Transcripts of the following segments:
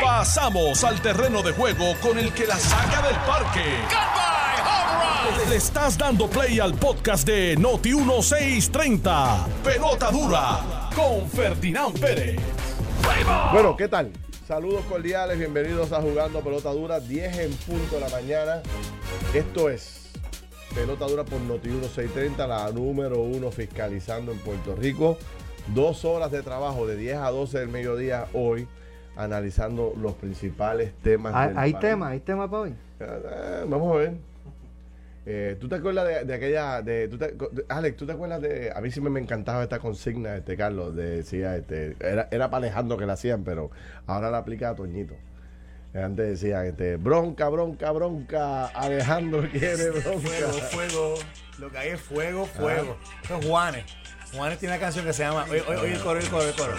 Pasamos al terreno de juego con el que la saca del parque. Le estás dando play al podcast de Noti 1630. Pelota dura con Ferdinand Pérez. Bueno, ¿qué tal? Saludos cordiales, bienvenidos a Jugando Pelota Dura, 10 en punto de la mañana. Esto es Pelota Dura por Noti 1630, la número uno fiscalizando en Puerto Rico. Dos horas de trabajo de 10 a 12 del mediodía hoy, analizando los principales temas. ¿Hay, del hay tema? ¿Hay tema para hoy? Eh, vamos a ver. Eh, ¿Tú te acuerdas de, de aquella, de, tú te- de- Alex, ¿tú te acuerdas de, a mí siempre me encantaba esta consigna, este Carlos, de, decía, este, era, era para Alejandro que la hacían, pero ahora la aplica a Toñito. Antes decía, este, bronca, bronca, bronca, Alejandro quiere bronca. Fuego, fuego. Lo que hay es fuego, fuego. Eso es Juanes. Juanes tiene una canción que se llama. Oye, oye, oye el coro, el coro, el coro.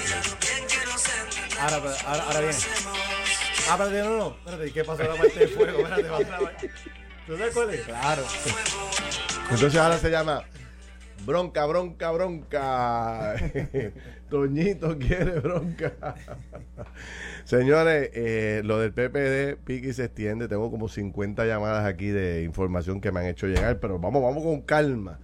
Ahora, ahora, ahora viene. Ah, espérate, no, no. Espérate, ¿y qué pasó la parte de fuego? Espérate, va. ¿Tú sabes cuál es? Claro. Entonces ahora se llama bronca, bronca, bronca. Toñito quiere bronca. Señores, eh, lo del PPD pique y se extiende. Tengo como 50 llamadas aquí de información que me han hecho llegar, pero vamos, vamos con calma.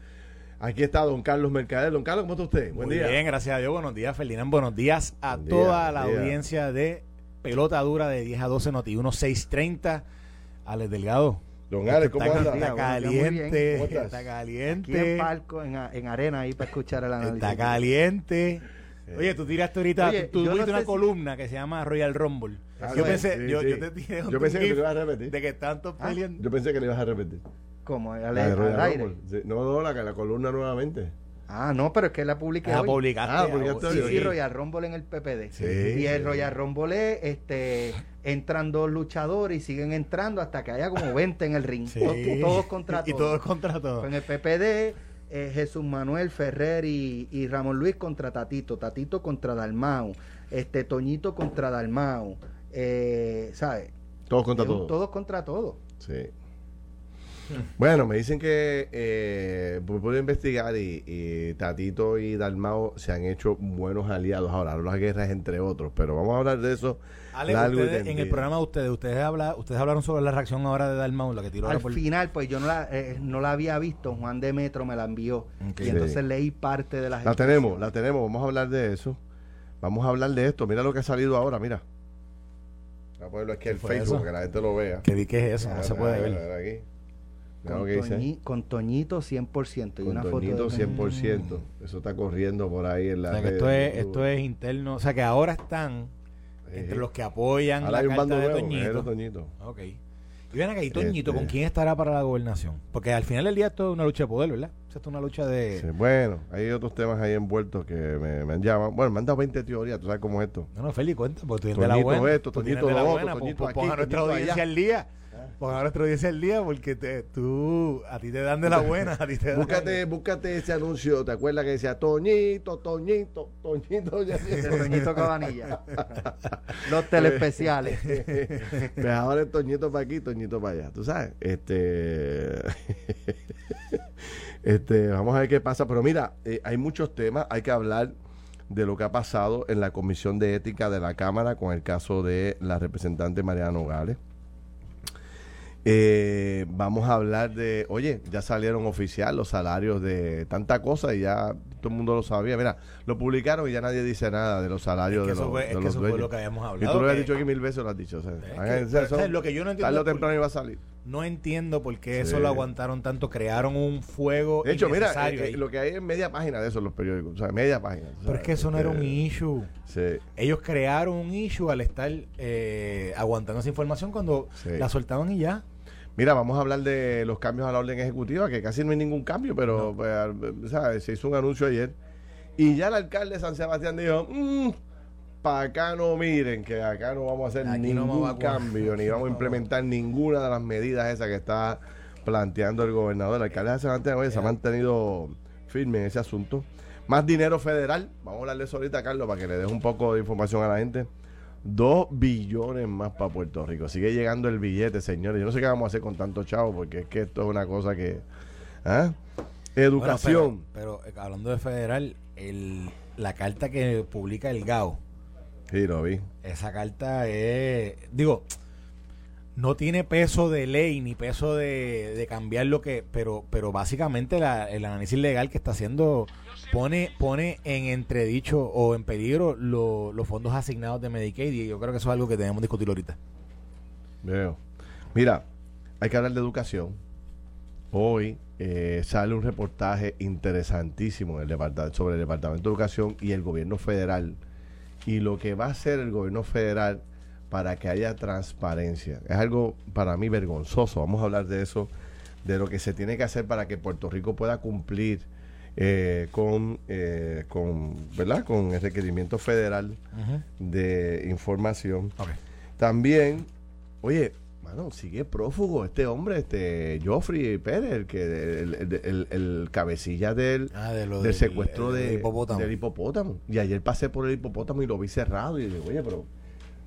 Aquí está don Carlos Mercader. Don Carlos, ¿cómo está usted? Buen Muy día. bien, gracias a Dios. Buenos días, Ferdinand. Buenos días a Buen día, toda la día. audiencia de Pelota Dura de 10 a 12 Noti 630. Alex Delgado. Don Alex, ¿cómo está, anda? Está caliente. ¿Cómo estás? Está Aquí en caliente. palco, en, arena, ahí para escuchar el análisis. Está caliente. Oye, tú tiraste ahorita, Oye, tú, tú yo no tuviste una si- columna que se llama Royal Rumble. Ah, yo sí, pensé, sí, yo, sí. yo te tiré un Yo pensé que te lo ibas a repetir. de que todos Ah. peleando. Yo pensé que le ibas a repetir. Como al, La de al Royal aire. Sí, No, no, la, la columna nuevamente. Ah, no, pero es que la publiqué Ah, hoy. publicaste. Ah, publicaste Sí. Royal Rumble en el PPD. Sí. Y el Royal Rumble es, este, entran dos luchadores y siguen entrando hasta que haya como 20 en el ring. Sí. Todos, todos contra Y todos. todos contra todos. En el PPD, eh, Jesús Manuel Ferrer y, y Ramón Luis contra Tatito, Tatito contra Dalmau, este Toñito contra Dalmau, eh, ¿sabes? Todos contra todos. Todos contra todos. Sí. Bueno, me dicen que eh, puedo investigar y, y Tatito y Dalmao se han hecho buenos aliados. Ahora, las guerras entre otros, pero vamos a hablar de eso. Ale, largo y ustedes, en el programa de ustedes, ustedes, habla, ustedes hablaron sobre la reacción ahora de Dalmau, la que tiró Al ahora por... final, pues yo no la, eh, no la había visto, Juan de Metro me la envió. Y entonces leí parte de las La tenemos, la tenemos. Vamos a hablar de eso. Vamos a hablar de esto. Mira lo que ha salido ahora, mira. Voy a ponerlo aquí en Facebook eso? para que la gente lo vea. Que vi que es eso, no se puede ver. mira aquí. Con, que. Toñi- con Toñito 100% y Con una Toñito foto de 100%. Eso está corriendo por ahí en O la sea, que esto es, esto es interno. O sea, que ahora están entre los que apoyan Ahora la hay un carta bando de nuevo, Toñito. Toñito. Ok. Y ven acá, ¿y Toñito Este- con quién estará para la gobernación? Porque al final del día esto es una lucha de poder, ¿verdad? O sea, esto es una lucha de... Sí, bueno, hay otros temas ahí envueltos que me, me han llamado. Bueno, me han dado 20 teorías, tú sabes cómo es esto. No, no, Feli, cuenta, porque tú tienes de la Toñito buena. esto, Toñito de la lo buena, otro, Toñito pon a aquí, nuestra audiencia al día. Pon a nuestra audiencia al día porque te, tú, a ti te dan de la buena, a ti te dan Búscate, búscate ese anuncio, ¿te acuerdas que decía Toñito, Toñito, Toñito? Ya Toñito Cabanilla. Los telespeciales. pues ahora es Toñito para aquí, Toñito para allá, tú sabes. Este, este, vamos a ver qué pasa. Pero mira, eh, hay muchos temas, hay que hablar de lo que ha pasado en la Comisión de Ética de la Cámara con el caso de la representante Mariana Nogales. Eh, vamos a hablar de, oye, ya salieron oficial los salarios de tanta cosa y ya todo el mundo lo sabía. Mira, lo publicaron y ya nadie dice nada de los salarios Es que de los, fue- de es que los eso fue lo que habíamos Y hablado, tú lo has que- dicho aquí mil veces, lo has dicho. o sea, Es que- lo que yo no entiendo tarde o temprano iba a salir. No entiendo por qué Sí. eso lo aguantaron tanto. Crearon un fuego De hecho, mira, eh, eh, lo que hay es media página de eso en los periódicos. O sea, media página. Pero es que eso no era un Eh, issue. Sí. Ellos crearon un issue al estar eh, aguantando esa información cuando Sí. la soltaban y ya. Mira, vamos a hablar de los cambios a la orden ejecutiva, que casi no hay ningún cambio, pero pues, se hizo un anuncio ayer. Y ya el alcalde de San Sebastián dijo, para acá no miren, que acá no vamos a hacer Aquí ningún cambio, ni vamos a implementar ninguna de las medidas esas que está planteando el gobernador. El alcalde de San Sebastián se ha mantenido firme en ese asunto. Más dinero federal, vamos a hablar de eso ahorita, Carlos, para que le des un poco de información a la gente. Dos billones más para Puerto Rico. Sigue llegando el billete, señores. Yo no sé qué vamos a hacer con tanto chavo, porque es que esto es una cosa que. ¿ah? Educación. Bueno, pero, pero, eh, hablando de federal, el, la carta que publica el GAO Sí, lo vi. Esa carta es, digo, no tiene peso de ley ni peso de, de cambiar lo que, pero, pero básicamente la- el análisis legal que está haciendo pone, pone en entredicho o en peligro lo- los fondos asignados de Medicaid y yo creo que eso es algo que debemos discutir ahorita. Veo. Mira, hay que hablar de educación. Hoy eh, sale un reportaje interesantísimo en el departamento, sobre el Departamento de Educación y el gobierno federal y lo que va a hacer el gobierno federal para que haya transparencia. Es algo para mí vergonzoso. Vamos a hablar de eso, de lo que se tiene que hacer para que Puerto Rico pueda cumplir eh, con, eh, con, ¿verdad? con el requerimiento federal de información. También, oye, mano, sigue prófugo este hombre, este Joffrey Pérez, el que el, el- el- el cabecilla del, Ah, de del del- secuestro de, del hipopótamo. del hipopótamo. Y ayer pasé por el hipopótamo y lo vi cerrado y dije, oye, pero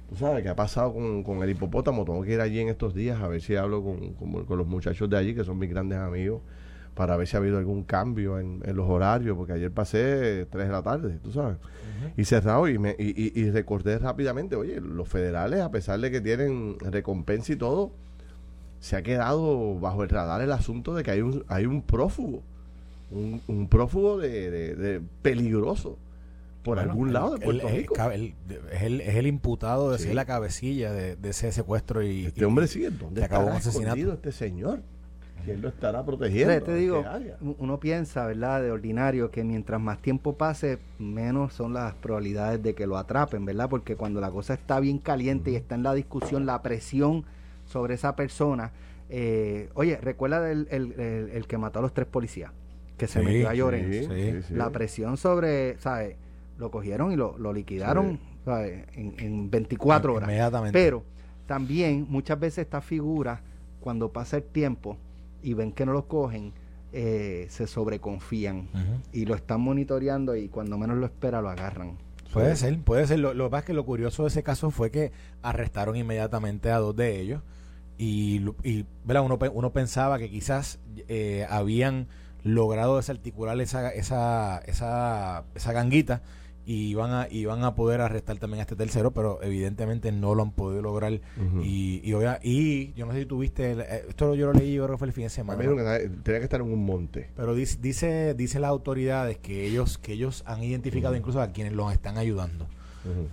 tú sabes qué ha pasado con, con el hipopótamo. Tengo que ir allí en estos días a ver si hablo con, con- con los muchachos de allí, que son mis grandes amigos, para ver si ha habido algún cambio en, en los horarios, porque ayer pasé 3 de la tarde, tú sabes. Y cerrado y, me, y, y- y recordé rápidamente, oye, los federales, a pesar de que tienen recompensa y todo, se ha quedado bajo el radar el asunto de que hay un, hay un prófugo, un, un prófugo de, de- de peligroso por Bueno, algún lado de Puerto Rico. es, el, es el imputado de Sí. ser la cabecilla de, de ese secuestro y Este y- hombre sigue, ¿dónde se acabó un asesinato. este señor? ¿Quién lo estará protegiendo? Te ¿En digo, uno piensa, ¿verdad? De ordinario, que mientras más tiempo pase, menos son las probabilidades de que lo atrapen, ¿verdad? Porque cuando la cosa está bien caliente y está en la discusión, la presión sobre esa persona. eh, oye, recuerda el, el- el que mató a los tres policías, que se Sí, metió a sí, Llorens. sí, sí. La presión sobre, ¿sabes? Lo cogieron y lo, lo liquidaron, Sí. ¿sabes? En, en 24 horas. Inmediatamente. Pero también muchas veces estas figuras, cuando pasa el tiempo y ven que no los cogen, eh, se sobreconfían y lo están monitoreando y cuando menos lo espera lo agarran. Puede ser, puede ser. Lo, lo que pasa es que lo curioso de ese caso fue que arrestaron inmediatamente a dos de ellos y, y ¿verdad? Uno, uno pensaba que quizás eh, habían logrado desarticular esa, esa, esa, esa ganguita y iban, a, iban a poder arrestar también a este tercero, pero evidentemente no lo han podido lograr. Y, y, obvia- y yo no sé si tuviste, eh, esto yo lo leí, yo creo que fue el fin de semana. ¿no? nunca- tenía que estar en un monte. Pero dice, dice, dice las autoridades que ellos, que ellos han identificado incluso a quienes los están ayudando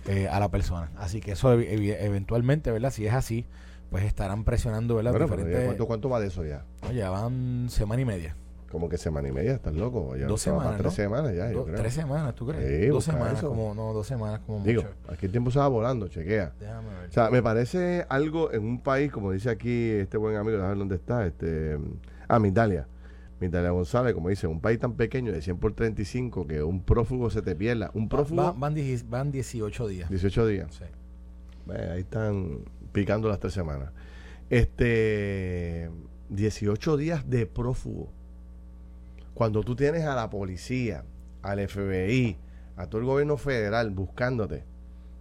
eh, a la persona. Así que eso eventualmente, ¿verdad? Si es así, pues estarán presionando, ¿verdad? Bueno, ya, Diferentes- ¿cuánto, ¿cuánto va de eso ya? Oye, van semana y media. Como que semana y media, estás loco. Ya dos va semanas, Tres ¿no? semanas ya, yo creo. tres semanas, ¿tú crees? Sí, dos semanas, eso. como, no, dos semanas como Digo, mucho. aquí el tiempo se va volando, chequea. Déjame ver. O sea, me parece algo en un país, como dice aquí este buen amigo, déjame ver dónde está, este, ah, Mitalia. Mitalia González, como dice, un país tan pequeño de 100 por 35 que un prófugo se te pierda. Un Va- prófugo, va- van, dieci- van 18 días. 18 días. Sí. Ahí están picando las tres semanas. Este, 18 días de prófugo. Cuando tú tienes a la policía, al FBI, a todo el gobierno federal buscándote,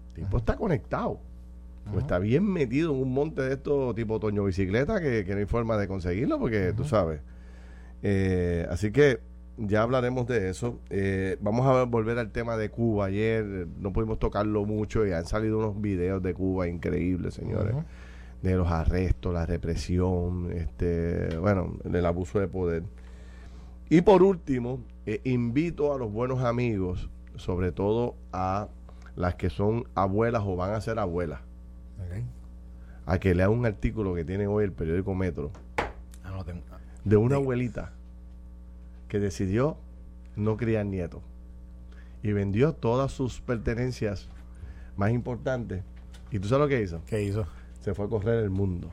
el tipo está conectado. Ajá. está bien metido en un monte de estos tipo Toño Bicicleta que, que no hay forma de conseguirlo porque tú sabes. Eh, así que ya hablaremos de eso. Eh, vamos a volver al tema de Cuba. Ayer no pudimos tocarlo mucho y han salido unos videos de Cuba increíbles, señores. De los arrestos, la represión, este, bueno, el abuso de poder. Y por último, eh, invito a los buenos amigos, sobre todo a las que son abuelas o van a ser abuelas, a que lean un artículo que tiene hoy el periódico Metro Anoten. de una abuelita que decidió no criar nietos y vendió todas sus pertenencias más importantes. ¿Y tú sabes lo que hizo? ¿Qué hizo? Se fue a correr el mundo.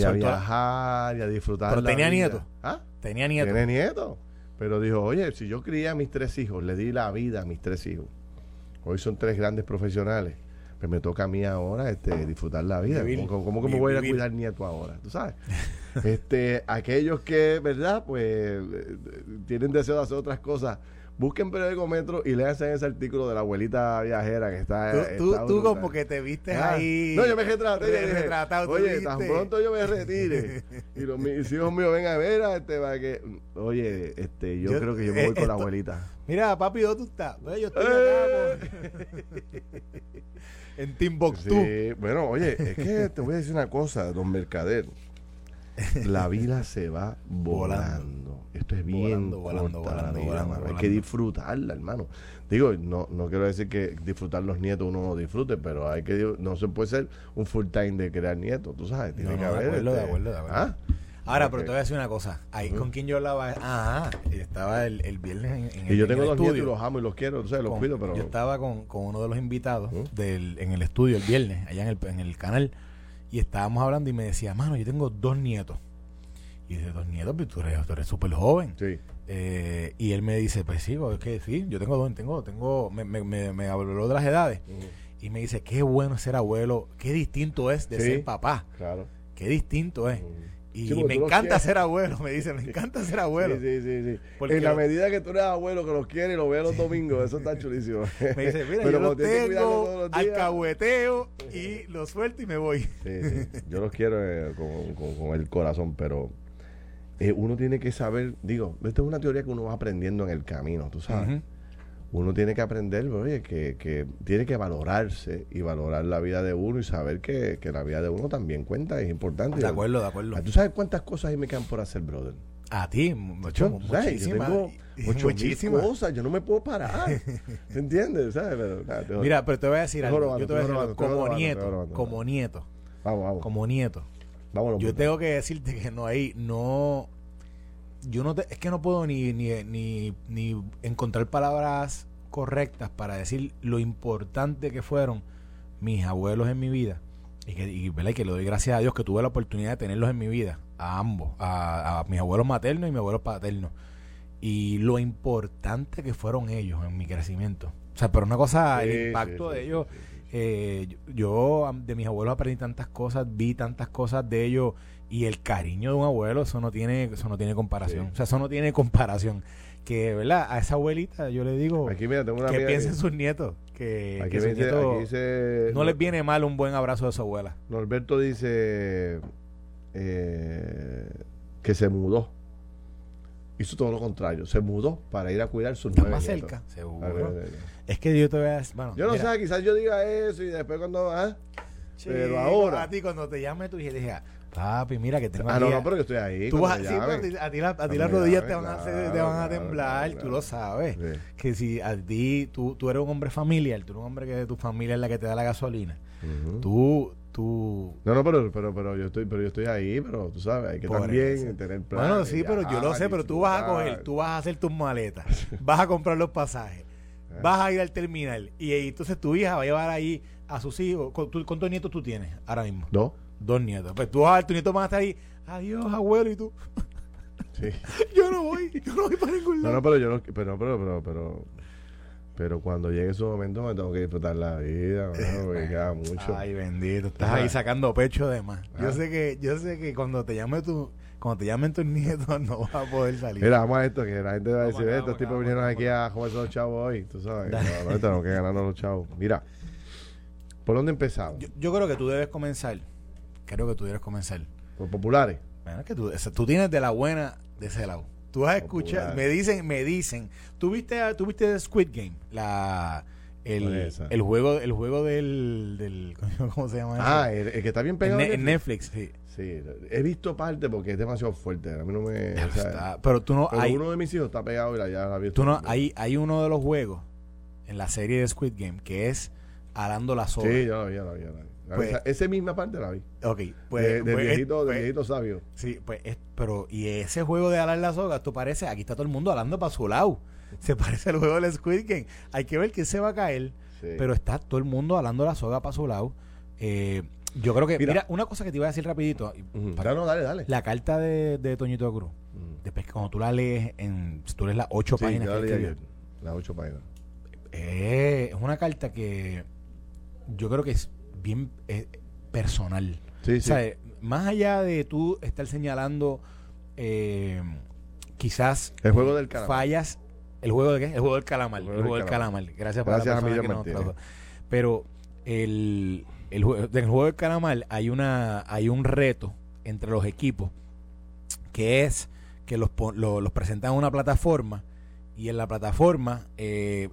Y a viajar y a disfrutar. Pero la tenía vida. nietos. ¿Ah? Tenía nieto. Tiene nietos. Pero dijo, oye, si yo crié a mis tres hijos, le di la vida a mis tres hijos. Hoy son tres grandes profesionales. Pues me toca a mí ahora este, disfrutar la vida. Vivir. ¿Cómo, cómo que me voy a ir a cuidar nieto ahora? ¿Tú sabes? este, aquellos que, ¿verdad? Pues eh, tienen deseo de hacer otras cosas Busquen periódico Metro y léanse ese artículo de la abuelita viajera que está. Tú, está tú, tú como que te viste Ah, ahí. No, yo me retraté. re- retratado, Oye, viste. tan pronto yo me retire. y los mis hijos míos vengan a ver a este para que. Oye, este, yo, Yo- creo que yo me eh, voy con la abuelita. Mira, papi, ¿dónde tú estás? Yo estoy Eh. acá con- en Timbuktu. Sí, bueno, oye, es que te voy a decir una cosa, don Mercader. La vida se va volando. Esto es bien Volando, volando, corta la volando, vida, volando, mano. Hay que disfrutarla, hermano. Digo, no, no quiero decir que disfrutar los nietos uno no disfrute, pero hay que no se puede ser un full time de crear nietos, tú sabes. Tiene No, que no, de haber. acuerdo, de este, acuerdo, de acuerdo. ¿Ah? Ahora, pero te voy a decir una cosa. Ahí con quien yo hablaba. Ah, estaba el, el viernes en, en Y yo en tengo el dos nietos y estudio. los amo y los quiero, tú sabes, los con- cuido, pero. Yo estaba con, con uno de los invitados del, en el estudio el viernes, allá en el, en el canal, y estábamos hablando y me decía, mano, yo tengo dos nietos. Y yo dije, dos nietos, pero tú eres tú eres súper joven. Sí. Eh, y él me dice, pues sí, es que sí, yo tengo dos, tengo, tengo, me, me, me, me habló de las edades. Y me dice, qué bueno ser abuelo, qué distinto es de Sí. ser papá, Claro. qué distinto es. Y Sí, me encanta ser abuelo, me dice, me encanta ser abuelo. Sí, sí, sí. en la lo- medida que tú eres abuelo, que los quieres y los veas los domingos, eso está chulísimo. Me dice, mira, Pero yo los tengo, los días- alcahueteo y los suelto y me voy. Sí, sí. Yo los quiero eh, con, con- con el corazón, pero eh, uno tiene que saber, digo, esta es una teoría que uno va aprendiendo en el camino, tú sabes. Ujú. Uno tiene que aprender, oye, que, que tiene que valorarse y valorar la vida de uno y saber que, que la vida de uno también cuenta, es importante. De acuerdo, de acuerdo. Ah, ¿Tú sabes cuántas cosas ahí me quedan por hacer, brother? A ti, mucho, ¿sabes? Yo muchísimas. tengo muchísimas. cosas, yo no me puedo parar. ¿Entiendes? ¿Sabes? Pero, nada, te- Mira, pero te voy a decir algo. robando, Yo te voy a decir robando, Como nieto, robando. como nieto, vamos, vamos. como nieto. Vámonos, Yo puto. tengo que decirte que no hay, no, yo no te, es que no puedo ni, ni, ni, ni encontrar palabras correctas para decir lo importante que fueron mis abuelos en mi vida y que, y, y que le doy gracias a Dios que tuve la oportunidad de tenerlos en mi vida, a ambos, a, a mis abuelos maternos y mis abuelos paternos y lo importante que fueron ellos en mi crecimiento. O sea, pero una cosa, Sí, el impacto sí, de ellos. Eh, yo, de mis abuelos aprendí tantas cosas, vi tantas cosas de ellos y el cariño de un abuelo, eso no tiene, eso no tiene comparación. Sí. O sea, eso no tiene comparación. Que, ¿verdad? A esa abuelita yo le digo Aquí, mira, tengo una que piensen sus nietos, que, Aquí que sus dice, nietos aquí dice- no les viene mal un buen abrazo de su abuela. Norberto dice eh, que se mudó. Hizo todo lo contrario. Se mudó para ir a cuidar sus Está nueve más nietos. cerca, seguro. Es que yo te voy a decir, bueno, Yo no mira, sé, quizás yo diga eso y después cuando... ¿ah? chico, pero ahora- A ti cuando te llame tu hija, dije, papi, mira que tengo Ah, no, no, pero yo estoy ahí. Tú vas, sí, pero a ti, la- a ti Cuando las rodillas llamen, te van, a, hacer- claro, te van a temblar, claro, tú lo sabes. Sí. Que si a ti, tú, tú eres un hombre familiar, tú eres un hombre que tu familia es la que te da la gasolina, tú, tú... No, no, pero, pero, pero yo estoy, pero yo estoy ahí, pero tú sabes, hay que Por también eso. tener planes. Bueno, sí, pero yo lo sé, pero tú vas a coger, tú vas a hacer tus maletas, vas a comprar los pasajes, Ah. vas a ir al terminal y, y entonces tu hija va a llevar ahí a sus hijos. ¿Cu- tú- ¿Cuántos nietos tú tienes ahora mismo? ¿No? Dos nietos. Pues tú vas a ver, tus nietos van a estar ahí, adiós abuelo, y tú, Sí. yo no voy, yo no voy para ningún No, lado. no, pero yo no, pero, pero, pero, pero, pero cuando llegue su momento me tengo que disfrutar la vida, mano, porque queda mucho. Ay, bendito, estás Ajá. ahí sacando pecho de más. Yo Ajá. sé que, yo sé que cuando te llame tu, cuando te llamen tus nietos no vas a poder salir. Mira, vamos a esto, que la gente va a decir, acá, estos tipos acá, vinieron vamos aquí a comerse los chavos hoy, tú sabes. No, no, tenemos que ganarnos los chavos. Mira, ¿por dónde empezamos? Yo, yo creo que tú debes comenzar. Creo que tú debes comenzar. ¿Por populares? Bueno, es que tú, tú tienes de la buena de ese lado. Tú escuchar, Popular. me dicen, me dicen. ¿Tú viste, tú viste Squid Game? La, ¿Cuál el, el juego, el juego del, del ¿cómo se llama? Ah, el, el que está bien en, pegado. En Netflix. Netflix, sí. Sí, he visto parte porque es demasiado fuerte. A mí no me. Ya o sea, está. Pero tú no, pero hay, uno de mis hijos está pegado y la ya la vi. tú no, hay, hay uno de los juegos en la serie de Squid Game que es alando la soga. Sí, ya la vi, ya la vi. Ya la vi. La. Pues- Esa, esa misma parte la vi. Ok, pues, de, pues, viejito, pues, viejito sabio. Sí, pues, es- pero, y ese juego de alar la soga, tú parece, aquí está todo el mundo alando para su lado. Se parece al juego del Squid Game. Hay que ver quién se va a caer, Sí. pero está todo el mundo alando la soga para su lado. Eh, yo creo que, Mira. mira, una cosa que te iba a decir rapidito, para- No, dale, dale. la carta de, de Toñito Cruz, después que cuando tú la lees, en, si tú lees las ocho Sí, páginas yo que la leí. Las ocho páginas. eh, es una carta que yo creo que es bien eh, personal. Sí, O sí. sea, más allá de tú estar señalando eh, quizás el juego del calamar. fallas ¿El juego de qué? El juego del calamar. El juego, del calamar. Gracias, por la a que nos. Pero el, el, jue- del juego del calamar hay, una, hay un reto entre los equipos que es que los, lo- los presentan en una plataforma y en la plataforma eh,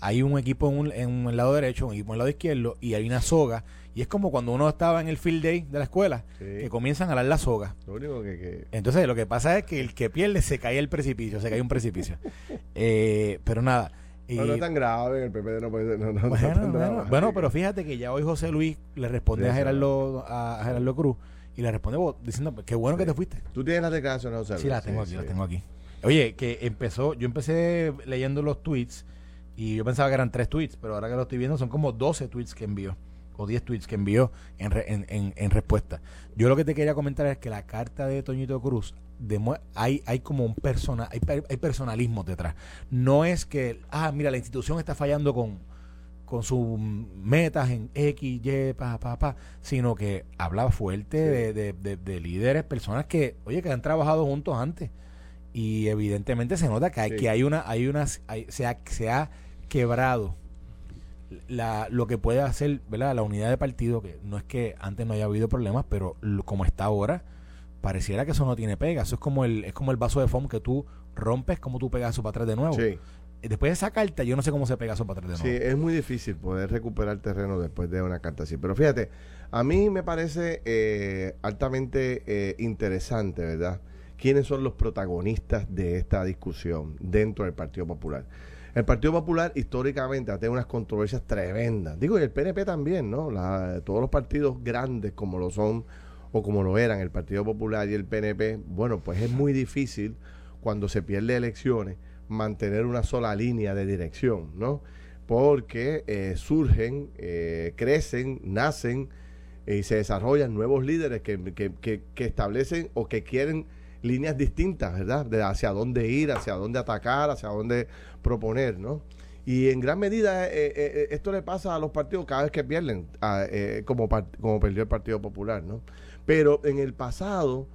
hay, un equipo en un, en un lado derecho, un equipo en el lado izquierdo y hay una soga y es como cuando uno estaba en el field day de la escuela Sí. que comienzan a dar la soga. Lo único que, que- Entonces lo que pasa es que el que pierde se cae el precipicio, se cae un precipicio. Eh, pero nada. no, no es tan grave, el PPD no puede no, no, no bueno, tan bueno, pero fíjate que ya hoy José Luis le responde Sí, a sí, Gerardo, a Gerardo Cruz y le responde vos, diciendo qué bueno que te fuiste. Tú tienes las declaraciones, José Sí, Luis? las tengo aquí, sí. las tengo aquí. Oye, que empezó, yo empecé leyendo los tweets y yo pensaba que eran tres tweets, pero ahora que lo estoy viendo son como 12 tweets que envió, o 10 tweets que envió en, re- en, en- en respuesta. Yo lo que te quería comentar es que la carta de Toñito Cruz, hay, hay como un persona, hay, hay personalismo detrás. No es que, ah, mira, la institución está fallando con, con sus metas en X, Y, pa, pa, pa, sino que habla fuerte de, de- de- de líderes, personas que, oye, que han trabajado juntos antes. Y evidentemente se nota que hay, Sí. que hay una, hay unas, hay- se, ha, se ha quebrado la, lo que puede hacer, ¿verdad? La unidad de partido, que no es que antes no haya habido problemas, pero lo- como está ahora, pareciera que eso no tiene pega. Eso es como el, es como el vaso de foam que tú rompes, como tú pegas eso para atrás de nuevo. Sí, Después de esa carta, yo no sé cómo se pega eso para atrás de sí, nuevo. es muy difícil poder recuperar terreno después de una carta así. Pero fíjate, a mí me parece eh, altamente eh, interesante, ¿verdad? ¿Quiénes son los protagonistas de esta discusión dentro del Partido Popular? El Partido Popular históricamente ha tenido unas controversias tremendas. Digo, y el PNP también, ¿no? Todos los partidos grandes como lo son o como lo eran el Partido Popular y el PNP, bueno, pues es muy difícil cuando se pierde elecciones mantener una sola línea de dirección, ¿no? Porque eh, surgen, eh, crecen, nacen eh, y se desarrollan nuevos líderes que, que- que- que establecen o que quieren líneas distintas, ¿verdad? De hacia dónde ir, hacia dónde atacar, hacia dónde proponer, ¿no? Y en gran medida eh, eh, eh, esto le pasa a los partidos cada vez que pierden, como, como perdió el Partido Popular, ¿no? Pero en el pasado,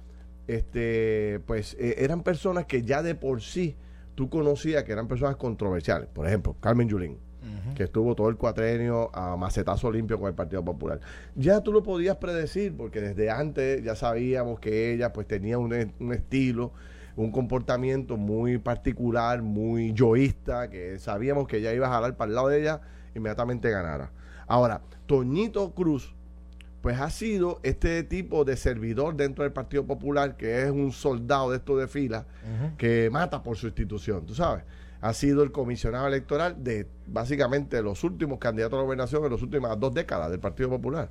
este, pues eran personas que ya de por sí tú conocías que eran personas controversiales. Por ejemplo, Carmen Yulín, que estuvo todo el cuatrenio a macetazo limpio con el Partido Popular. Ya tú lo podías predecir, porque desde antes ya sabíamos que ella pues tenía un, un estilo, un comportamiento muy particular, muy yoísta, que sabíamos que ella iba a jalar para el lado de ella, inmediatamente ganara. Ahora, Toñito Cruz, pues ha sido este tipo de servidor dentro del Partido Popular, que es un soldado de esto de fila, que mata por su institución, tú sabes. Ha sido el comisionado electoral de básicamente los últimos candidatos a la gobernación en las últimas dos décadas del Partido Popular.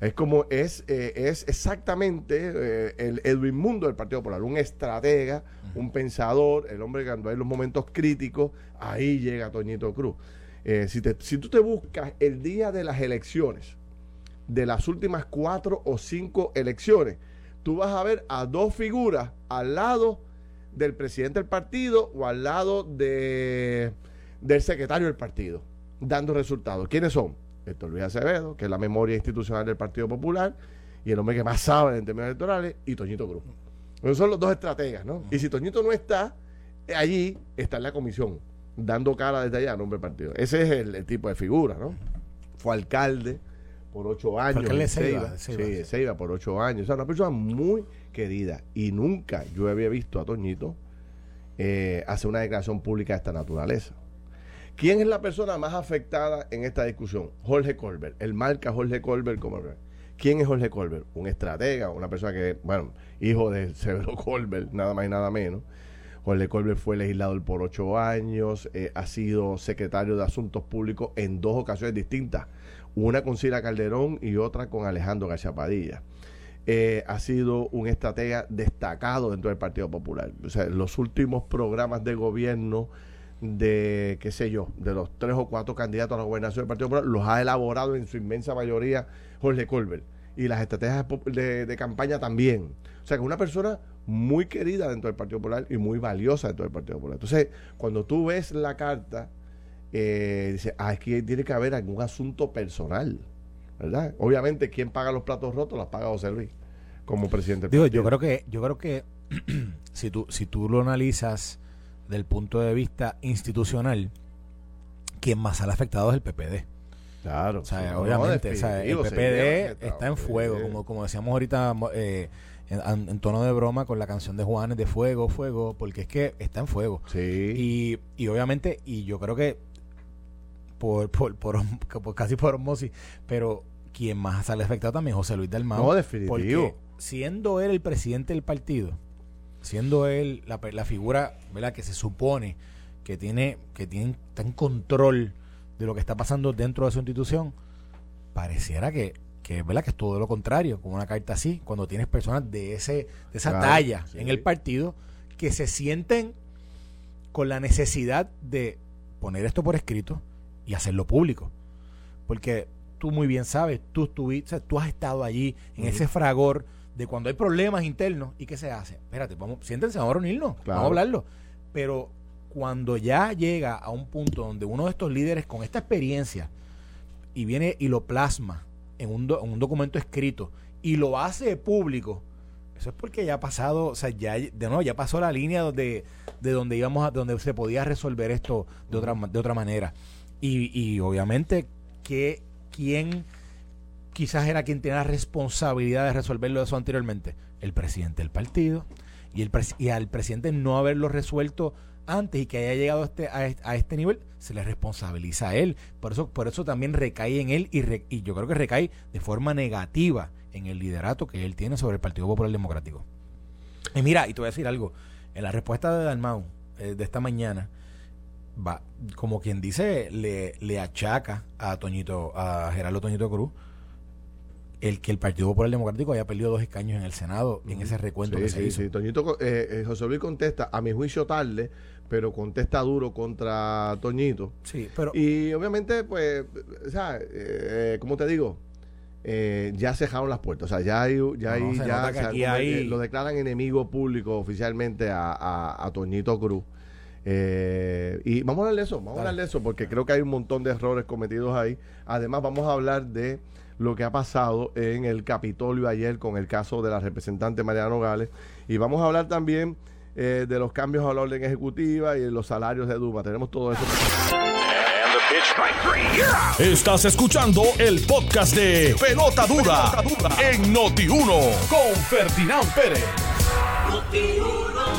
Es como, es, eh, es exactamente eh, el Edwin Mundo del Partido Popular, un estratega, un pensador, el hombre que cuando hay los momentos críticos, ahí llega Toñito Cruz. Eh, si, te- si tú te buscas el día de las elecciones, de las últimas cuatro o cinco elecciones, tú vas a ver a dos figuras al lado del presidente del partido o al lado de, del secretario del partido, dando resultados. ¿Quiénes son? Héctor Luis Acevedo, que es la memoria institucional del Partido Popular, y el hombre que más sabe en términos electorales, y Toñito Cruz. Esos son los dos estrategas, ¿no? Y si Toñito no está, eh, allí está en la comisión, dando cara desde allá a nombre del partido. Ese es el, el tipo de figura, ¿no? Fue alcalde por ocho años. Ceiba, Ceiba. de Ceiba, Sí. Ceiba por ocho años. O sea, una persona muy querida. Y nunca yo había visto a Toñito eh, hacer una declaración pública de esta naturaleza. ¿Quién es la persona más afectada en esta discusión? Jorge Colbert. Él marca a Jorge Colbert como... ¿Quién es Jorge Colbert? Un estratega, una persona que, bueno, hijo de Severo Colbert, nada más y nada menos. Jorge Colbert fue legislador por ocho años, eh, ha sido secretario de Asuntos Públicos en dos ocasiones distintas, una con Cira Calderón y otra con Alejandro García Padilla. Eh, ha sido un estratega destacado dentro del Partido Popular. O sea, los últimos programas de gobierno de, qué sé yo, de los tres o cuatro candidatos a la gobernación del Partido Popular, los ha elaborado en su inmensa mayoría Jorge Colbert. Y las estrategias de, de- campaña también. O sea, que una persona muy querida dentro del Partido Popular y muy valiosa dentro del Partido Popular. Entonces, cuando tú ves la carta, eh, dice, ah, es que tiene que haber algún asunto personal. ¿Verdad? Obviamente, quien paga los platos rotos? Las paga José Luis, como presidente Digo, yo creo que, yo creo que si tú, si tú lo analizas del punto de vista institucional, quien más sale afectado es el PPD. Claro. O sea, no, obviamente, o sea, el PPD está en fuego, como, como decíamos ahorita eh, en, en tono de broma con la canción de Juanes de Fuego, Fuego, porque es que está en fuego. Sí. Y, y obviamente, y yo creo que por, por, por, por- casi por osmosis, pero quien más sale afectado también José Luis Dalmau. No, definitivo. Porque siendo él el presidente del partido, siendo él la, la figura ¿verdad? que se supone que tiene, que tiene, está en control de lo que está pasando dentro de su institución, pareciera que, que, ¿verdad? que es todo lo contrario, como una carta así, cuando tienes personas de ese, de esa Claro, talla sí. en el partido que se sienten con la necesidad de poner esto por escrito y hacerlo público. Porque tú muy bien sabes, tú, estuviste, tú has estado allí en ese fragor de cuando hay problemas internos y qué se hace. Espérate, vamos, siéntense, vamos a reunirnos, Claro. vamos a hablarlo. Pero cuando ya llega a un punto donde uno de estos líderes con esta experiencia y viene y lo plasma en un, do- en un documento escrito y lo hace público, eso es porque ya ha pasado, o sea, ya de nuevo ya pasó la línea donde, de donde íbamos a, donde se podía resolver esto de otra, de otra manera. Y, y obviamente que quién quizás era quien tenía la responsabilidad de resolverlo eso anteriormente, el presidente del partido, y, el pres- y al presidente no haberlo resuelto antes y que haya llegado a este, a, a este nivel, se le responsabiliza a él. Por eso, por eso también recae en él y, re- y yo creo que recae de forma negativa en el liderato que él tiene sobre el Partido Popular Democrático. Y mira, y te voy a decir algo, en la respuesta de Dalmau eh, de esta mañana, va, como quien dice, le, le achaca a Toñito, a Gerardo Toñito Cruz, el que el Partido Popular Democrático haya perdido dos escaños en el Senado en ese recuento Sí, que se sí, hizo. sí. Toñito, eh, eh, José Luis contesta, a mi juicio tarde, pero contesta duro contra Toñito. Sí, pero Y obviamente, pues, o sea, eh, ¿cómo te digo? Eh, ya cejaron las puertas. O sea, ya hay, ya No, hay, se ya nota que se aquí convierte- hay- lo declaran enemigo público oficialmente a, a, a Toñito Cruz. Eh, y vamos a hablar de eso, vamos a hablar de eso, porque creo que hay un montón de errores cometidos ahí. Además, vamos a hablar de lo que ha pasado en el Capitolio ayer con el caso de la representante Mariana Nogales. Y vamos a hablar también eh, de los cambios a la orden ejecutiva y de los salarios de Duma. Tenemos todo eso. Estás escuchando el podcast de Pelota Dura, en Noti1 con Ferdinand Pérez.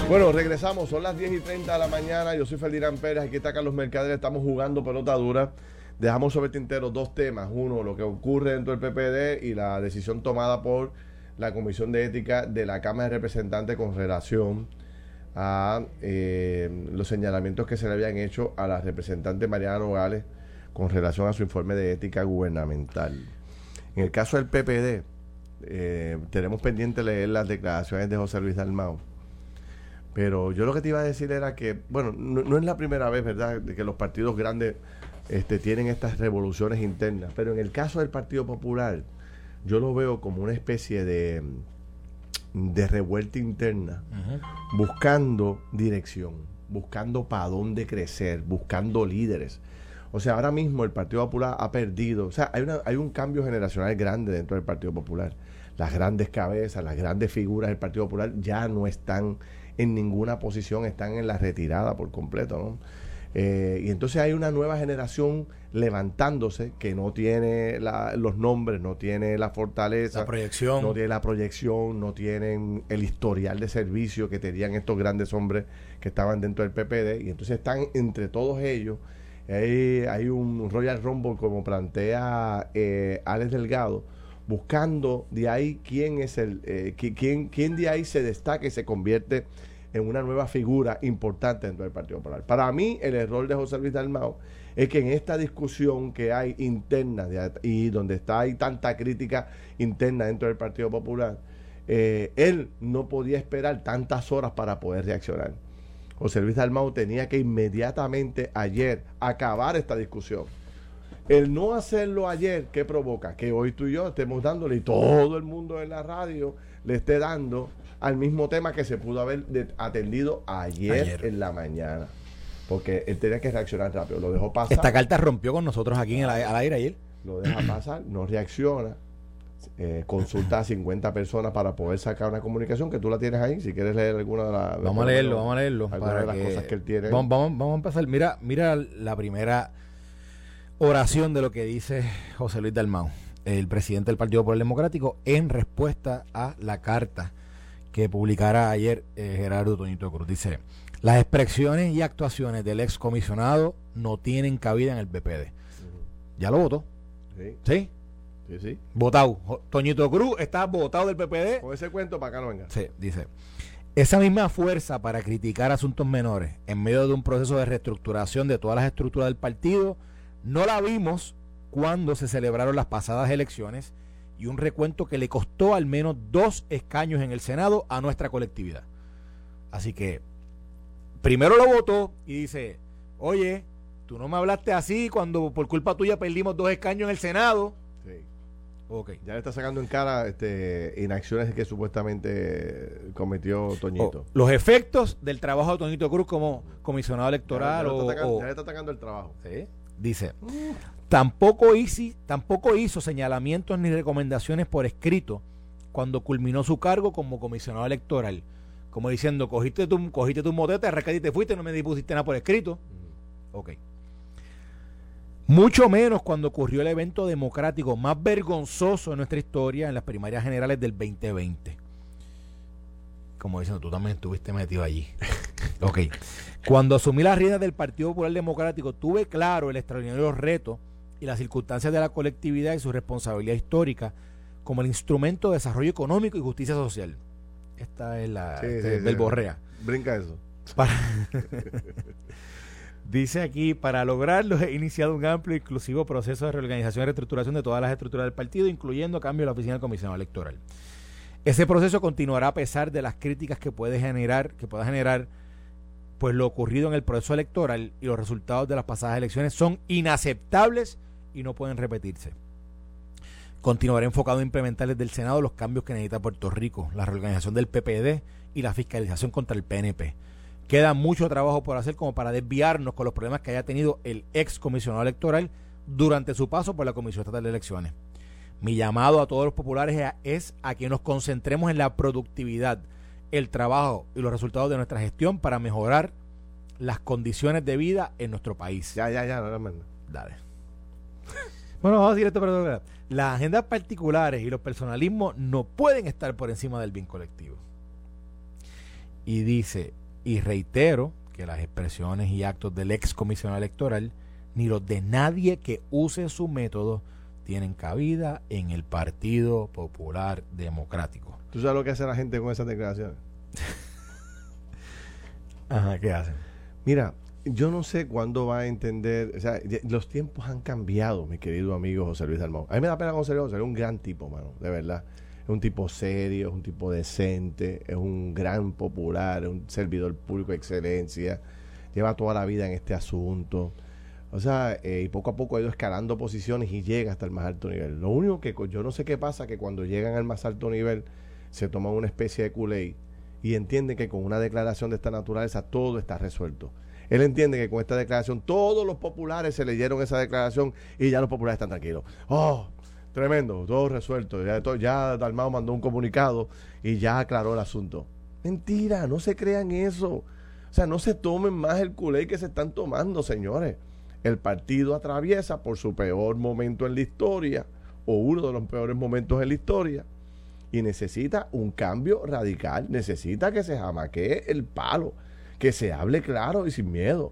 Bueno, regresamos, son las 10 y 30 de la mañana, yo soy Ferdinand Pérez, aquí está Carlos Mercader, estamos jugando pelota dura. Dejamos sobre tintero dos temas, uno, lo que ocurre dentro del PPD y la decisión tomada por la Comisión de Ética de la Cámara de Representantes con relación a eh, los señalamientos que se le habían hecho a la representante Mariana Nogales con relación a su informe de ética gubernamental. En el caso del PPD, eh, tenemos pendiente leer las declaraciones de José Luis Dalmau. Pero yo lo que te iba a decir era que, bueno, no, no es la primera vez, ¿verdad?, de que los partidos grandes este, tienen estas revoluciones internas. Pero en el caso del Partido Popular, yo lo veo como una especie de, de revuelta interna, buscando dirección, buscando para dónde crecer, buscando líderes. O sea, ahora mismo el Partido Popular ha perdido, o sea, hay, una, hay un cambio generacional grande dentro del Partido Popular. Las grandes cabezas, las grandes figuras del Partido Popular ya no están en ninguna posición, están en la retirada por completo, ¿no? Eh, y entonces hay una nueva generación levantándose que no tiene la- los nombres, no tiene la fortaleza, La proyección. no tiene la proyección, no tienen el historial de servicio que tenían estos grandes hombres que estaban dentro del PPD. Y entonces están entre todos ellos. Hay, hay un Royal Rumble, como plantea eh, Alex Delgado, buscando de ahí quién es el, eh, qui- quién, quién de ahí se destaca y se convierte en una nueva figura importante dentro del Partido Popular. Para mí, el error de José Luis Dalmau es que en esta discusión que hay interna y donde está hay tanta crítica interna dentro del Partido Popular, eh, él no podía esperar tantas horas para poder reaccionar. José Luis Dalmau tenía que inmediatamente ayer acabar esta discusión. El no hacerlo ayer, ¿qué provoca? Que hoy tú y yo estemos dándole y todo el mundo en la radio le esté dando al mismo tema que se pudo haber atendido ayer, Ayer. en la mañana. Porque él tenía que reaccionar rápido. Lo dejó pasar. esta carta rompió con nosotros aquí en el, al aire ayer. Lo deja pasar, no reacciona. eh, consulta a 50 personas para poder sacar una comunicación que tú la tienes ahí. Si quieres leer alguna de las. Vamos a leerlo, vamos a leerlo. Para de las que- cosas que él tiene. Vamos, vamos, vamos a empezar. Mira, mira la primera oración de lo que dice José Luis Dalmau, el presidente del Partido Popular Democrático, en respuesta a la carta que publicara ayer eh, Gerardo Toñito Cruz. Dice, las expresiones y actuaciones del excomisionado no tienen cabida en el BPD. Ya lo votó, Sí, ¿sí? sí, sí. Votado. Toñito Cruz está votado del PPD. Con ese cuento para acá no venga. Sí, dice. Esa misma fuerza para criticar asuntos menores en medio de un proceso de reestructuración de todas las estructuras del partido, no la vimos cuando se celebraron las pasadas elecciones y un recuento que le costó al menos dos escaños en el Senado a nuestra colectividad. Así que, primero lo votó y dice, oye, tú no me hablaste así cuando por culpa tuya perdimos dos escaños en el Senado. Sí. Ok. Ya le está sacando en cara este, inacciones que supuestamente cometió Toñito. O los efectos del trabajo de Toñito Cruz como comisionado electoral ya, le o, está atacando, o- ya le está atacando el trabajo. ¿Sí? Dice tampoco hizo, tampoco hizo señalamientos ni recomendaciones por escrito cuando culminó su cargo como comisionado electoral. Como diciendo cogiste tu cogiste tu motete y te fuiste no me pusiste nada por escrito ok. Mucho menos cuando ocurrió el evento democrático más vergonzoso de nuestra historia en las primarias generales del 2020 como diciendo, tú también estuviste metido allí. ok. Cuando asumí las riendas del Partido Popular Democrático, tuve claro el extraordinario reto y las circunstancias de la colectividad y su responsabilidad histórica como el instrumento de desarrollo económico y justicia social. Esta es la Sí, este sí, es sí. verborrea. Brinca eso. Para- Dice aquí, para lograrlo he iniciado un amplio e inclusivo proceso de reorganización y reestructuración de todas las estructuras del partido, incluyendo cambio de la oficina del comisionado electoral. Ese proceso continuará a pesar de las críticas que puede generar, que pueda generar pues lo ocurrido en el proceso electoral y los resultados de las pasadas elecciones son inaceptables y no pueden repetirse. Continuaré enfocado en implementar desde el Senado los cambios que necesita Puerto Rico, la reorganización del PPD y la fiscalización contra el PNP. Queda mucho trabajo por hacer como para desviarnos con los problemas que haya tenido el ex comisionado electoral durante su paso por la Comisión Estatal de Elecciones. Mi llamado a todos los populares es a- que nos concentremos en la productividad, el trabajo y los resultados de nuestra gestión para mejorar las condiciones de vida en nuestro país. Ya, ya, ya, no, no, no. Dale. Bueno, vamos a decir esto, pero las agendas particulares y los personalismos no pueden estar por encima del bien colectivo. Y dice, y reitero que las expresiones y actos del ex comisionado electoral, ni los de nadie que use su método, tienen cabida en el Partido Popular Democrático. ¿Tú sabes lo que hace la gente con esas declaraciones? Ajá, ¿qué hacen? Mira, yo no sé cuándo va a entender, o sea, los tiempos han cambiado, mi querido amigo José Luis Dalmau. A mí me da pena con José Luis, José Luis es un gran tipo, mano, de verdad. Es un tipo serio, es un tipo decente, es un gran popular, es un servidor público de excelencia, lleva toda la vida en este asunto. O sea, eh, y poco a poco ha ido escalando posiciones y llega hasta el más alto nivel. Lo único que yo no sé qué pasa, que cuando llegan al más alto nivel se toman una especie de culé y entienden que con una declaración de esta naturaleza todo está resuelto. Él entiende que con esta declaración todos los populares se leyeron esa declaración y ya los populares están tranquilos. ¡Oh! Tremendo, todo resuelto. Ya, to- ya Dalmao mandó un comunicado y ya aclaró el asunto. Mentira, no se crean eso. O sea, no se tomen más el culé que se están tomando, señores. El partido atraviesa por su peor momento en la historia, o uno de los peores momentos en la historia, y necesita un cambio radical. Necesita que se jamaquee el palo, que se hable claro y sin miedo.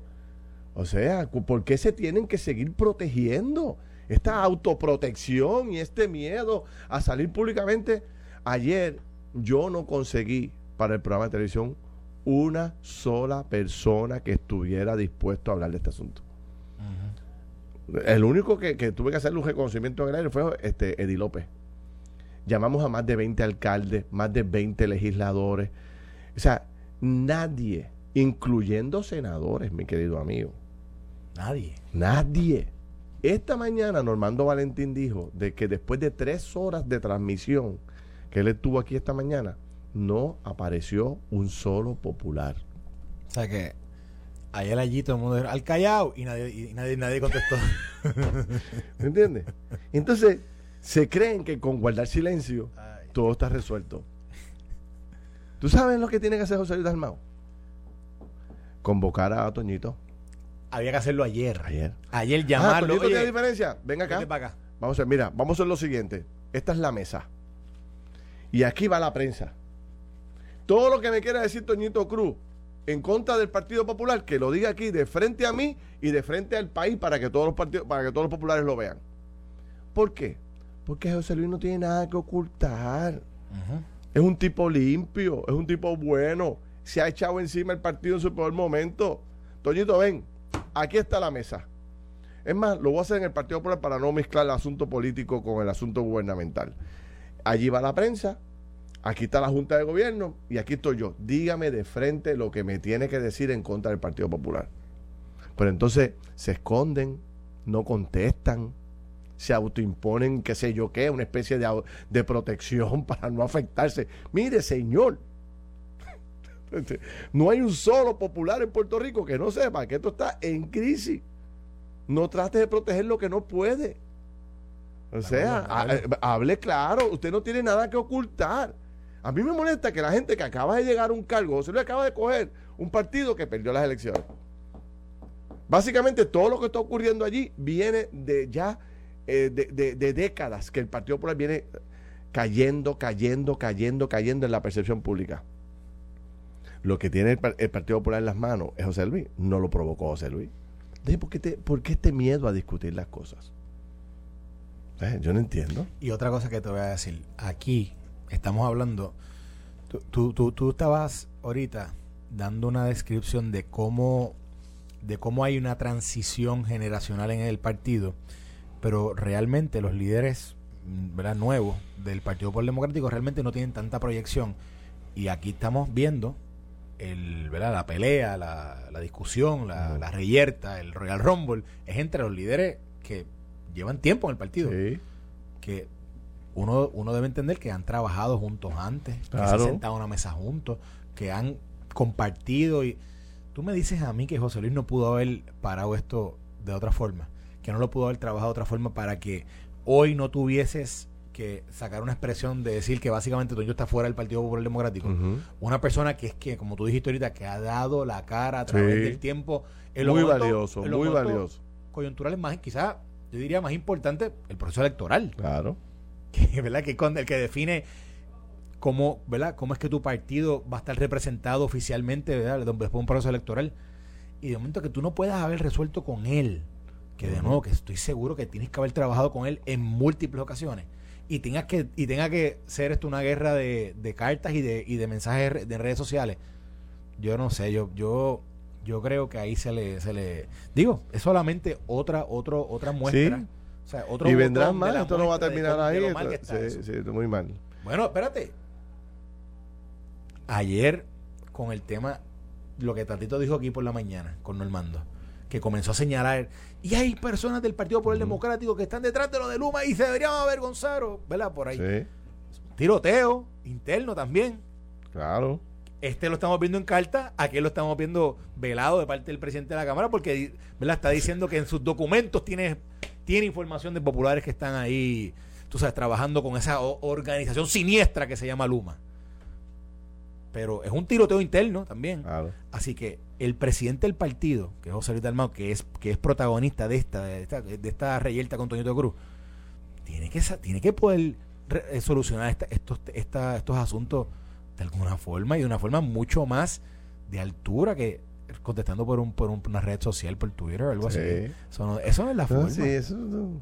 O sea, ¿por qué se tienen que seguir protegiendo? Esta autoprotección y este miedo a salir públicamente. Ayer yo no conseguí para el programa de televisión una sola persona que estuviera dispuesto a hablar de este asunto. El único que, que tuve que hacerle un reconocimiento en el aire fue este, Eddie López. Llamamos a más de 20 alcaldes, más de 20 legisladores. O sea, nadie, incluyendo senadores, mi querido amigo, Nadie. Nadie. Esta mañana Normando Valentín dijo de que después de tres horas de transmisión que él estuvo aquí esta mañana, no apareció un solo popular. O sea que ayer allí todo el mundo era al callao y nadie, y nadie, nadie contestó. ¿Me entiendes? Entonces, se creen que con guardar silencio todo está resuelto. ¿Tú sabes lo que tiene que hacer José Luis Dalmau? Convocar a Toñito. Había que hacerlo ayer. Ayer. Ayer Ah, llamarlo. Toñito oye, tiene diferencia. Ven acá. acá. Vamos a ver, mira, vamos a hacer lo siguiente. Esta es la mesa. Y aquí va la prensa. Todo lo que me quiera decir Toñito Cruz en contra del Partido Popular, que lo diga aquí de frente a mí y de frente al país para que todos los partidos, para que todos los populares lo vean. ¿Por qué? Porque José Luis no tiene nada que ocultar. Es un tipo limpio, es un tipo bueno. Se ha echado encima el partido en su peor momento. Toñito, ven, aquí está la mesa. Es más, lo voy a hacer en el Partido Popular para no mezclar el asunto político con el asunto gubernamental. Allí va la prensa, aquí está la Junta de Gobierno y aquí estoy yo. Dígame de frente lo que me tiene que decir en contra del Partido Popular. Pero entonces se esconden, no contestan, se autoimponen, qué sé yo qué, una especie de, de protección para no afectarse. Mire, señor, no hay un solo popular en Puerto Rico que no sepa que esto está en crisis. No trate de proteger lo que no puede. O sea, eh, hable claro, usted no tiene nada que ocultar. A mí me molesta que la gente que acaba de llegar a un cargo, se le acaba de coger un partido que perdió las elecciones. Básicamente todo lo que está ocurriendo allí viene de ya eh, de, de- de décadas que el Partido Popular viene cayendo, cayendo, cayendo, cayendo en la percepción pública. Lo que tiene el, el Partido Popular en las manos es José Luis. No lo provocó José Luis. Entonces, ¿por qué, te- por qué este miedo a discutir las cosas? Eh, Yo no entiendo. Y otra cosa que te voy a decir, aquí estamos hablando, tú, tú, tú, tú estabas ahorita dando una descripción de cómo, de cómo hay una transición generacional en el partido, pero realmente los líderes ¿verdad? nuevos del Partido Popular Democrático realmente no tienen tanta proyección. Y aquí estamos viendo el, ¿verdad? la pelea, la, la discusión, la, la reyerta, el Royal Rumble, es entre los líderes que llevan tiempo en el partido Sí. que uno, uno debe entender que han trabajado juntos antes, que se han sentado a una mesa juntos, que han compartido y tú me dices a mí que José Luis no pudo haber parado esto de otra forma, que no lo pudo haber trabajado de otra forma para que hoy no tuvieses que sacar una expresión de decir que básicamente Toño está fuera del Partido Popular Democrático. Una persona que es que, como tú dijiste ahorita, que ha dado la cara a través Sí. del tiempo. en Muy momentos- valioso, en muy valioso. Coyunturales más, quizás, yo diría más importante, el proceso electoral Claro. que, ¿verdad? que es con- el que define cómo, ¿verdad? cómo es que tu partido va a estar representado oficialmente ¿verdad? después de un proceso electoral. Y de momento que tú no puedas haber resuelto con él, que de nuevo, que estoy seguro que tienes que haber trabajado con él en múltiples ocasiones, y tengas que, y tenga que ser esto una guerra de, de cartas y de, y de mensajes de redes sociales. Yo no sé, yo, yo, yo creo que ahí se le, se le, digo, es solamente otra, otro, otra muestra. Sí. O sea, otro Y vendrán más, esto no va a terminar de ahí. mal sí, muy mal. Bueno, espérate. Ayer, con el tema, lo que Tatito dijo aquí por la mañana, con Normando, que comenzó a señalar, y hay personas del Partido Popular Democrático que están detrás de lo de Luma y se deberían avergonzar, ¿verdad? Por ahí. Sí, Tiroteo, interno también. claro. Este lo estamos viendo en carta, aquel lo estamos viendo velado de parte del presidente de la Cámara, porque ¿verdad? está diciendo que en sus documentos tiene, tiene información de populares que están ahí, tú sabes, trabajando con esa organización siniestra que se llama Luma. Pero es un tiroteo interno también. Claro. Así que el presidente del partido, que es José Luis Dalmau, que es, que es protagonista de esta, de esta, de esta reyerta con Toñito Cruz, tiene que, tiene que poder re- eh, solucionar esta- estos, esta- estos asuntos de alguna forma y de una forma mucho más de altura que contestando por, un, por un- una red social, por Twitter o algo Sí. así. Eso no, eso no es la No, forma. sí, eso no.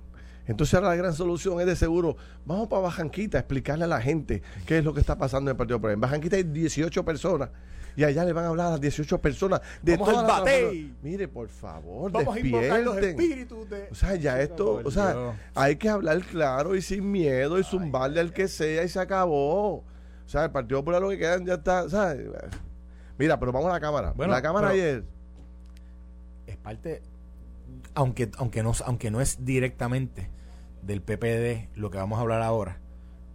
Entonces ahora la gran solución es de seguro, vamos para Bajanquita a explicarle a la gente qué es lo que está pasando en el Partido Popular. En Bajanquita hay 18 personas y allá le van a hablar a las 18 personas de Vamos las batey. Mire, por favor, Vamos a invocar los despierten. espíritus de... O sea, ya esto, o sea, hay que hablar claro y sin miedo y zumbarle al que sea y se acabó. O sea, el Partido Popular lo que quedan ya está, ¿sabes? Mira, pero vamos a la cámara. Bueno, la cámara ayer. es parte, aunque, aunque, no, aunque no es directamente del PPD lo que vamos a hablar ahora,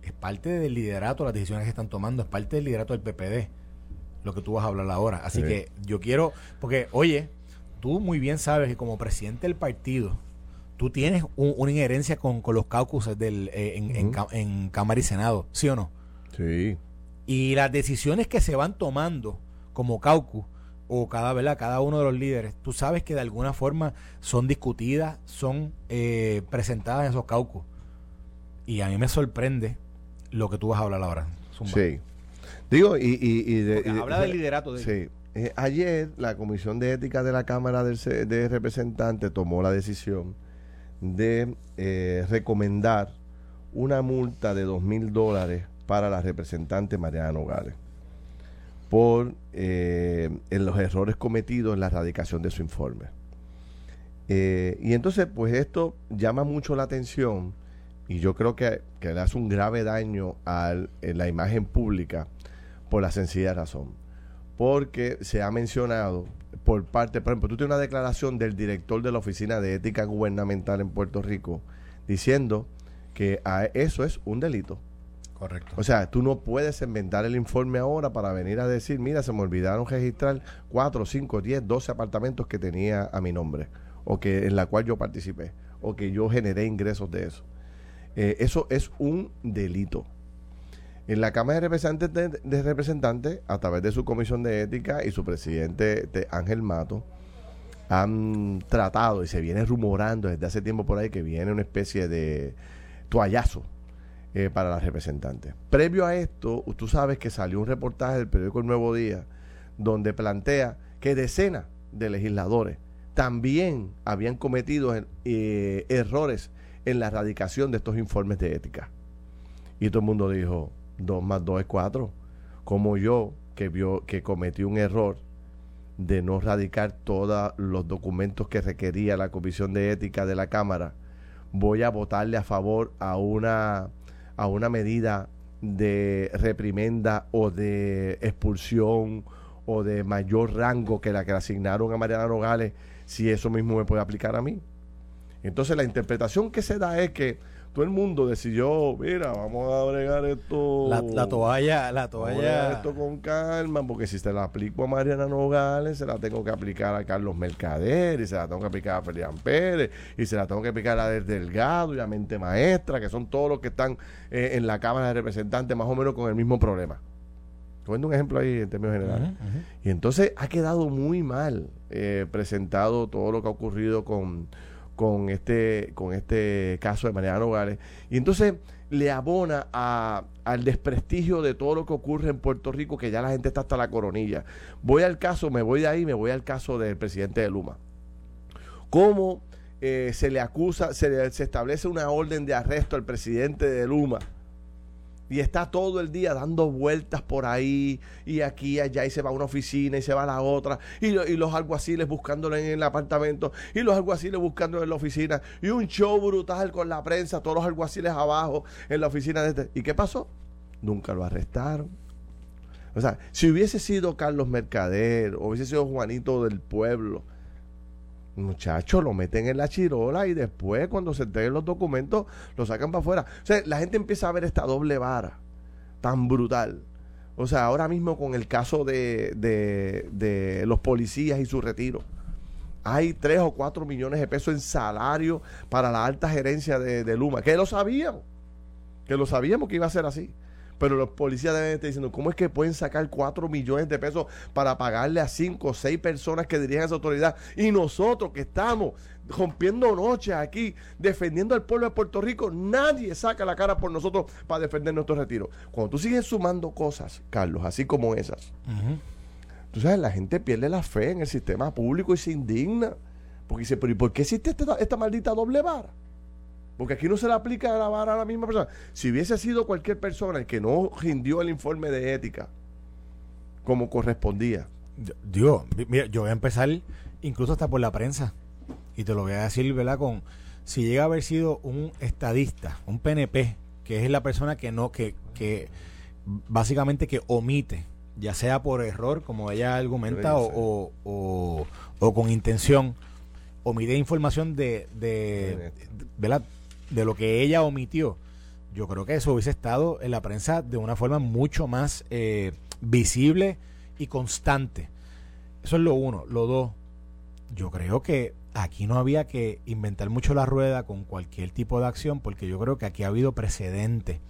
es parte del liderato, las decisiones que están tomando, es parte del liderato del PPD lo que tú vas a hablar ahora. Así Sí. que yo quiero, porque oye, tú muy bien sabes que como presidente del partido, tú tienes un- una inherencia con, con los caucuses del, eh, en, en en Cámara y Senado, ¿sí o no? Sí. Y las decisiones que se van tomando como caucus o cada, ¿verdad? cada uno de los líderes, tú sabes que de alguna forma son discutidas, son eh, presentadas en esos caucus. Y a mí me sorprende lo que tú vas a hablar ahora. Zumba. Sí. Digo, y, y, y de- de- habla del liderato de Sí. Eh, ayer la Comisión de Ética de la Cámara Se- de Representantes tomó la decisión de eh, recomendar una multa de dos mil dólares para la representante Mariana Nogales por eh, en los errores cometidos en la erradicación de su informe. Eh, y entonces, pues esto llama mucho la atención y yo creo que, que le hace un grave daño a la imagen pública por la sencilla razón. Porque se ha mencionado por parte, por ejemplo, tú tienes una declaración del director de la Oficina de Ética Gubernamental en Puerto Rico diciendo que a- eso es un delito. Correcto. O sea, tú no puedes inventar el informe ahora para venir a decir, mira, se me olvidaron registrar 4, 5, 10, 12 apartamentos que tenía a mi nombre, o que en la cual yo participé, o que yo generé ingresos de eso. Eh, eso es un delito. En la Cámara de Representantes, de, Representantes, a través de su comisión de ética y su presidente de Ángel Mato, han tratado y se viene rumorando desde hace tiempo por ahí que viene una especie de toallazo eh, para las representantes. Previo a esto, tú sabes que salió un reportaje del periódico El Nuevo Día donde plantea que decenas de legisladores también habían cometido eh, errores en la erradicación de estos informes de ética. Y todo el mundo dijo, 2 más 2 es 4. Como yo, que vio que cometí un error de no radicar todos los documentos que requería la Comisión de Ética de la Cámara, voy a votarle a favor a una, a una medida de reprimenda o de expulsión o de mayor rango que la que le asignaron a Mariana Nogales, si eso mismo me puede aplicar a mí. Entonces la interpretación que se da es que todo el mundo decidió, mira, vamos a bregar esto. La, la toalla, la toalla. esto con calma, porque si se la aplico a Mariana Nogales, se la tengo que aplicar a Carlos Mercader, y se la tengo que aplicar a Felian Pérez, y se la tengo que aplicar a Del Delgado y a Mente Maestra, que son todos los que están eh, en la Cámara de Representantes más o menos con el mismo problema. Poniendo un ejemplo ahí en términos generales. Y entonces ha quedado muy mal eh, presentado todo lo que ha ocurrido con, con, este, con este caso de Mariana Nogales. Y entonces le abona a- al desprestigio de todo lo que ocurre en Puerto Rico, que ya la gente está hasta la coronilla. Voy al caso, me voy de ahí, me voy al caso del presidente de Luma. ¿Cómo eh, se le acusa, se, le- se establece una orden de arresto al presidente de Luma? Y está todo el día dando vueltas por ahí y aquí y allá y se va a una oficina y se va a la otra y, y los alguaciles buscándolo en el apartamento y los alguaciles buscándolo en la oficina y un show brutal con la prensa, todos los alguaciles abajo en la oficina de este. ¿Y qué pasó? Nunca lo arrestaron. O sea, si hubiese sido Carlos Mercader o hubiese sido Juanito del Pueblo, muchachos, lo meten en la chirola y después cuando se entreguen los documentos lo sacan para afuera. O sea, la gente empieza a ver esta doble vara tan brutal. O sea, ahora mismo con el caso de, de, de los policías y su retiro. Hay 3 o 4 millones de pesos en salario para la alta gerencia de, de Luma, que lo sabíamos, que lo sabíamos que iba a ser así. Pero los policías deben estar diciendo, ¿cómo es que pueden sacar 4 millones de pesos para pagarle a 5 o 6 personas que dirigen esa autoridad? Y nosotros que estamos rompiendo noches aquí, defendiendo al pueblo de Puerto Rico, nadie saca la cara por nosotros para defender nuestro retiro. Cuando tú sigues sumando cosas, Carlos, así como esas, tú sabes, la gente pierde la fe en el sistema público y se indigna. Porque dice, pero ¿y por qué existe esta, esta maldita doble vara? Porque aquí no se le aplica la vara a la misma persona. Si hubiese sido cualquier persona el que no rindió el informe de ética como correspondía, mi- mira, yo voy a empezar incluso hasta por la prensa. Y te lo voy a decir, ¿verdad? Con si llega a haber sido un estadista, un PNP, que es la persona que no, que, que básicamente que omite, ya sea por error, como ella argumenta, o, o, con intención, omite información de, de lo que ella omitió. Yo creo que eso hubiese estado en la prensa de una forma mucho más eh, visible y constante. Eso es lo uno. Lo dos, yo creo que aquí no había que inventar mucho la rueda con cualquier tipo de acción, porque yo creo que aquí ha habido precedente.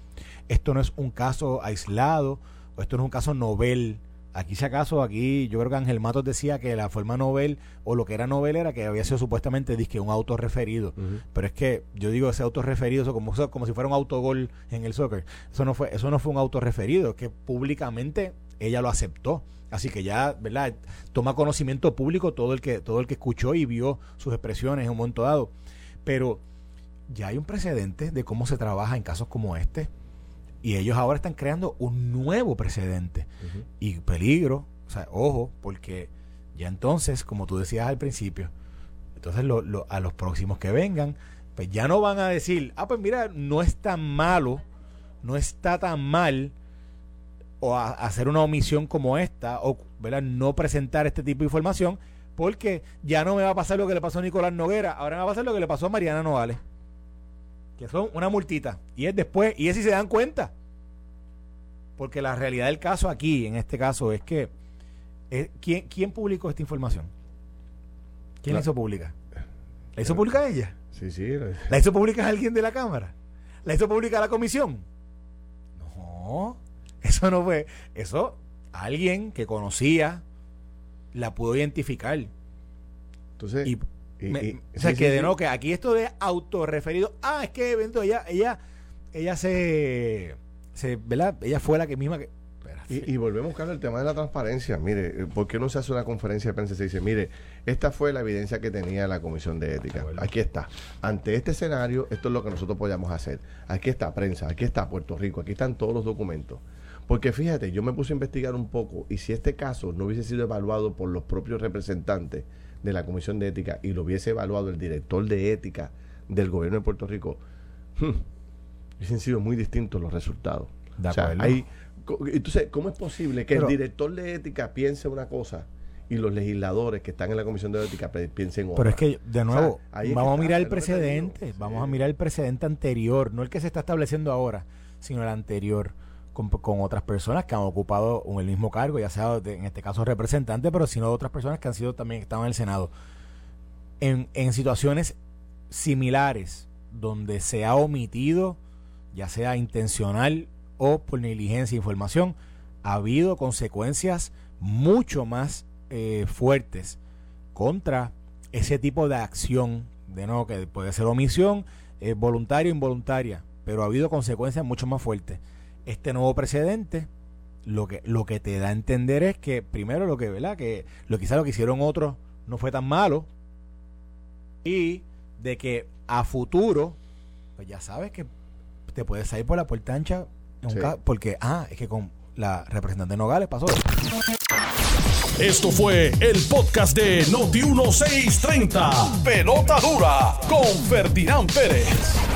Esto no es un caso aislado, esto no es un caso novel. Aquí, si acaso, aquí yo creo que Ángel Matos decía que la forma novel, o lo que era novel, era que había sido supuestamente disque un autorreferido. Pero es que yo digo ese autorreferido, eso como, como si fuera un autogol en el soccer. Eso no fue, eso no fue un autorreferido, que públicamente ella lo aceptó. Así que ya, ¿verdad? Toma conocimiento público todo el que todo el que escuchó y vio sus expresiones en un momento dado. Pero ya hay un precedente de cómo se trabaja en casos como este. Y ellos ahora están creando un nuevo precedente. Y peligro, o sea, ojo, porque ya entonces, como tú decías al principio, entonces lo, a los próximos que vengan, pues ya no van a decir, ah, pues mira, no es tan malo, no está tan mal o hacer una omisión como esta o ¿verdad? no presentar este tipo de información porque ya no me va a pasar lo que le pasó a Nicolás Noguera, ahora me va a pasar lo que le pasó a Mariana Novales, que son una multita y es después y es si se dan cuenta. Porque la realidad del caso aquí, en este caso, es que eh, ¿quién, ¿quién, publicó esta información? ¿Quién la, hizo pública? ¿La hizo pública ella? Sí, sí. ¿La hizo pública alguien de la Cámara? ¿La hizo pública la comisión? No. Eso no fue. Eso, alguien que conocía la pudo identificar. Entonces. Y, o sea, que de nuevo, que aquí esto de autorreferido. Ah, es que evento, ella, ella, ella se, se. ¿Verdad? Ella fue la que misma que. Y, y, volvemos, Carlos, al tema de la transparencia. Mire, eh, ¿por qué no se hace una conferencia de prensa y se dice, mire, esta fue la evidencia que tenía la Comisión de Ética? Aquí está. Ante este escenario, esto es lo que nosotros podíamos hacer. Aquí está prensa, aquí está Puerto Rico, aquí están todos los documentos. Porque fíjate, yo me puse a investigar un poco y si este caso no hubiese sido evaluado por los propios representantes de la Comisión de Ética y lo hubiese evaluado el director de ética del gobierno de Puerto Rico, hmm, hubiesen sido muy distintos los resultados. o sea, hay, entonces, ¿cómo es posible que el director de ética piense una cosa y los legisladores que están en la Comisión de Ética piensen otra? Pero es que, de nuevo, vamos a mirar el precedente, vamos a mirar el precedente anterior, no el que se está estableciendo ahora, sino el anterior con, otras personas que han ocupado el mismo cargo, ya sea en este caso representante, pero sino otras personas que han sido también estaban en el Senado. En, situaciones similares, donde se ha omitido, ya sea intencional o por negligencia de información, ha habido consecuencias mucho más eh, fuertes contra ese tipo de acción, de nuevo, que puede ser omisión, eh, voluntaria o involuntaria, pero ha habido consecuencias mucho más fuertes este nuevo precedente lo que lo que te da a entender es que primero lo que verdad que lo quizá lo que hicieron otros no fue tan malo y de que a futuro pues ya sabes que te puedes salir por la puerta ancha porque ah es que con la representante Nogales pasó esto fue el podcast de Noti 1630 Pelota dura con Ferdinand Pérez